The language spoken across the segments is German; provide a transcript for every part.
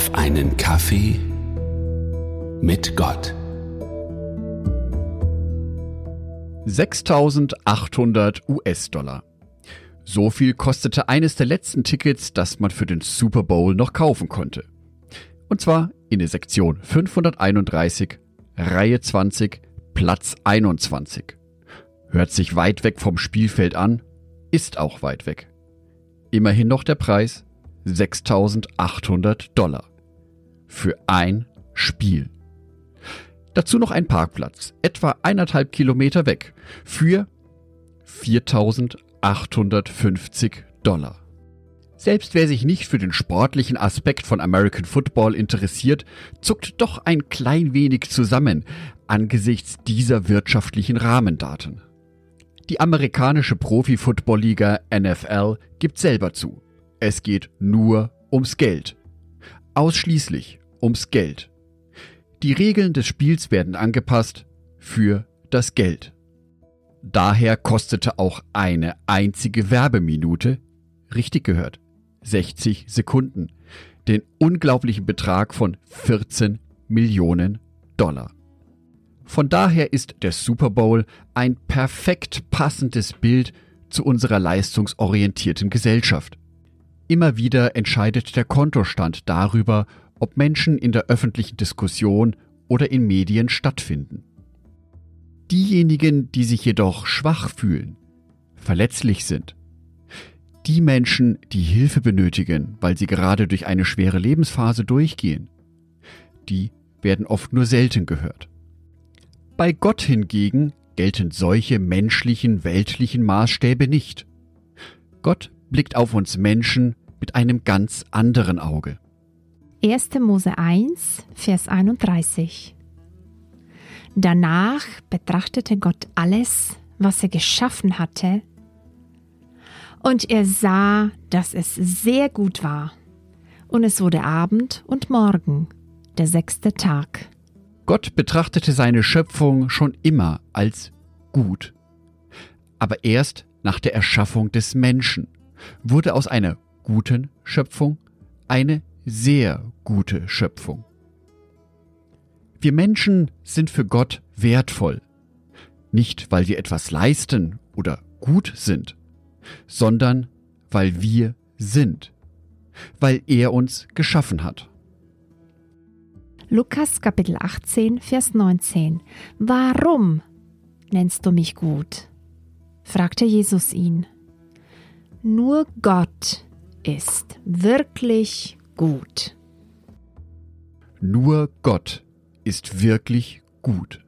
auf einen Kaffee mit Gott. 6800 US-Dollar. So viel kostete eines der letzten Tickets, das man für den Super Bowl noch kaufen konnte. Und zwar in der Sektion 531, Reihe 20, Platz 21. Hört sich weit weg vom Spielfeld an, ist auch weit weg. Immerhin noch der Preis 6800 Dollar. Für ein Spiel. Dazu noch ein Parkplatz, etwa eineinhalb Kilometer weg, für 4850 Dollar. Selbst wer sich nicht für den sportlichen Aspekt von American Football interessiert, zuckt doch ein klein wenig zusammen angesichts dieser wirtschaftlichen Rahmendaten. Die amerikanische Profi-Football-Liga NFL gibt selber zu. Es geht nur ums Geld. Ausschließlich ums Geld. Die Regeln des Spiels werden angepasst für das Geld. Daher kostete auch eine einzige Werbeminute, richtig gehört, 60 Sekunden, den unglaublichen Betrag von 14 Millionen Dollar. Von daher ist der Super Bowl ein perfekt passendes Bild zu unserer leistungsorientierten Gesellschaft. Immer wieder entscheidet der Kontostand darüber, ob Menschen in der öffentlichen Diskussion oder in Medien stattfinden. Diejenigen, die sich jedoch schwach fühlen, verletzlich sind, die Menschen, die Hilfe benötigen, weil sie gerade durch eine schwere Lebensphase durchgehen, die werden oft nur selten gehört. Bei Gott hingegen gelten solche menschlichen, weltlichen Maßstäbe nicht. Gott blickt auf uns Menschen mit einem ganz anderen Auge. 1. Mose 1, Vers 31. Danach betrachtete Gott alles, was er geschaffen hatte, und er sah, dass es sehr gut war. Und es wurde Abend und Morgen, der sechste Tag. Gott betrachtete seine Schöpfung schon immer als gut. Aber erst nach der Erschaffung des Menschen wurde aus einer guten Schöpfung eine sehr gute Schöpfung. Wir Menschen sind für Gott wertvoll, nicht weil wir etwas leisten oder gut sind, sondern weil wir sind, weil er uns geschaffen hat. Lukas Kapitel 18, Vers 19. Warum nennst du mich gut? fragte Jesus ihn. Nur Gott ist wirklich gut. Nur Gott ist wirklich gut.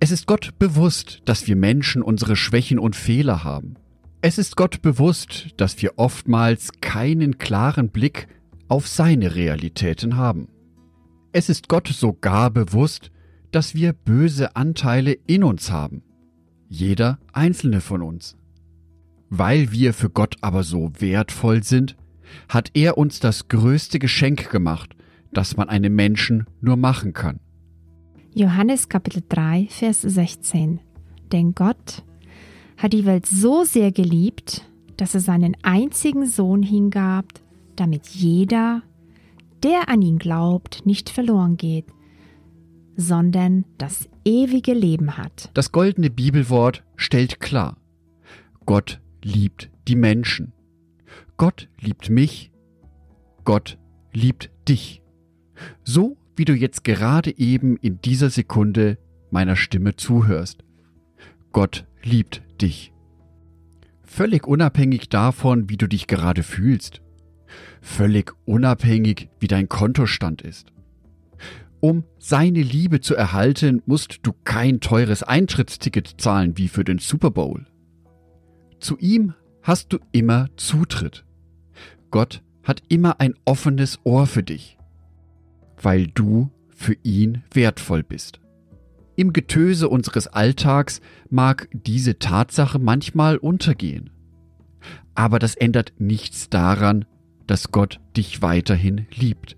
Es ist Gott bewusst, dass wir Menschen unsere Schwächen und Fehler haben. Es ist Gott bewusst, dass wir oftmals keinen klaren Blick auf seine Realitäten haben. Es ist Gott sogar bewusst, dass wir böse Anteile in uns haben. Jeder einzelne von uns. Weil wir für Gott aber so wertvoll sind, hat er uns das größte Geschenk gemacht, das man einem Menschen nur machen kann. Johannes Kapitel 3, Vers 16. Denn Gott hat die Welt so sehr geliebt, dass er seinen einzigen Sohn hingab, damit jeder, der an ihn glaubt, nicht verloren geht, sondern das ewige Leben hat. Das goldene Bibelwort stellt klar, Gott liebt die Menschen. Gott liebt mich, Gott liebt dich. So wie du jetzt gerade eben in dieser Sekunde meiner Stimme zuhörst. Gott liebt dich. Völlig unabhängig davon, wie du dich gerade fühlst völlig unabhängig, wie dein Kontostand ist. Um seine Liebe zu erhalten, musst du kein teures Eintrittsticket zahlen wie für den Super Bowl. Zu ihm hast du immer Zutritt. Gott hat immer ein offenes Ohr für dich, weil du für ihn wertvoll bist. Im Getöse unseres Alltags mag diese Tatsache manchmal untergehen. Aber das ändert nichts daran, dass Gott dich weiterhin liebt,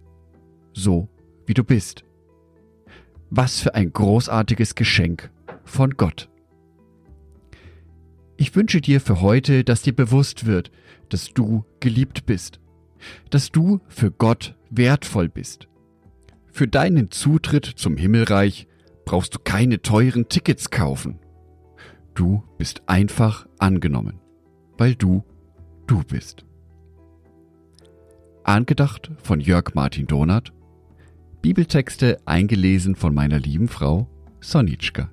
so wie du bist. Was für ein großartiges Geschenk von Gott. Ich wünsche dir für heute, dass dir bewusst wird, dass du geliebt bist, dass du für Gott wertvoll bist. Für deinen Zutritt zum Himmelreich brauchst du keine teuren Tickets kaufen. Du bist einfach angenommen, weil du du bist. Angedacht von Jörg Martin Donath. Bibeltexte eingelesen von meiner lieben Frau Sonitschka.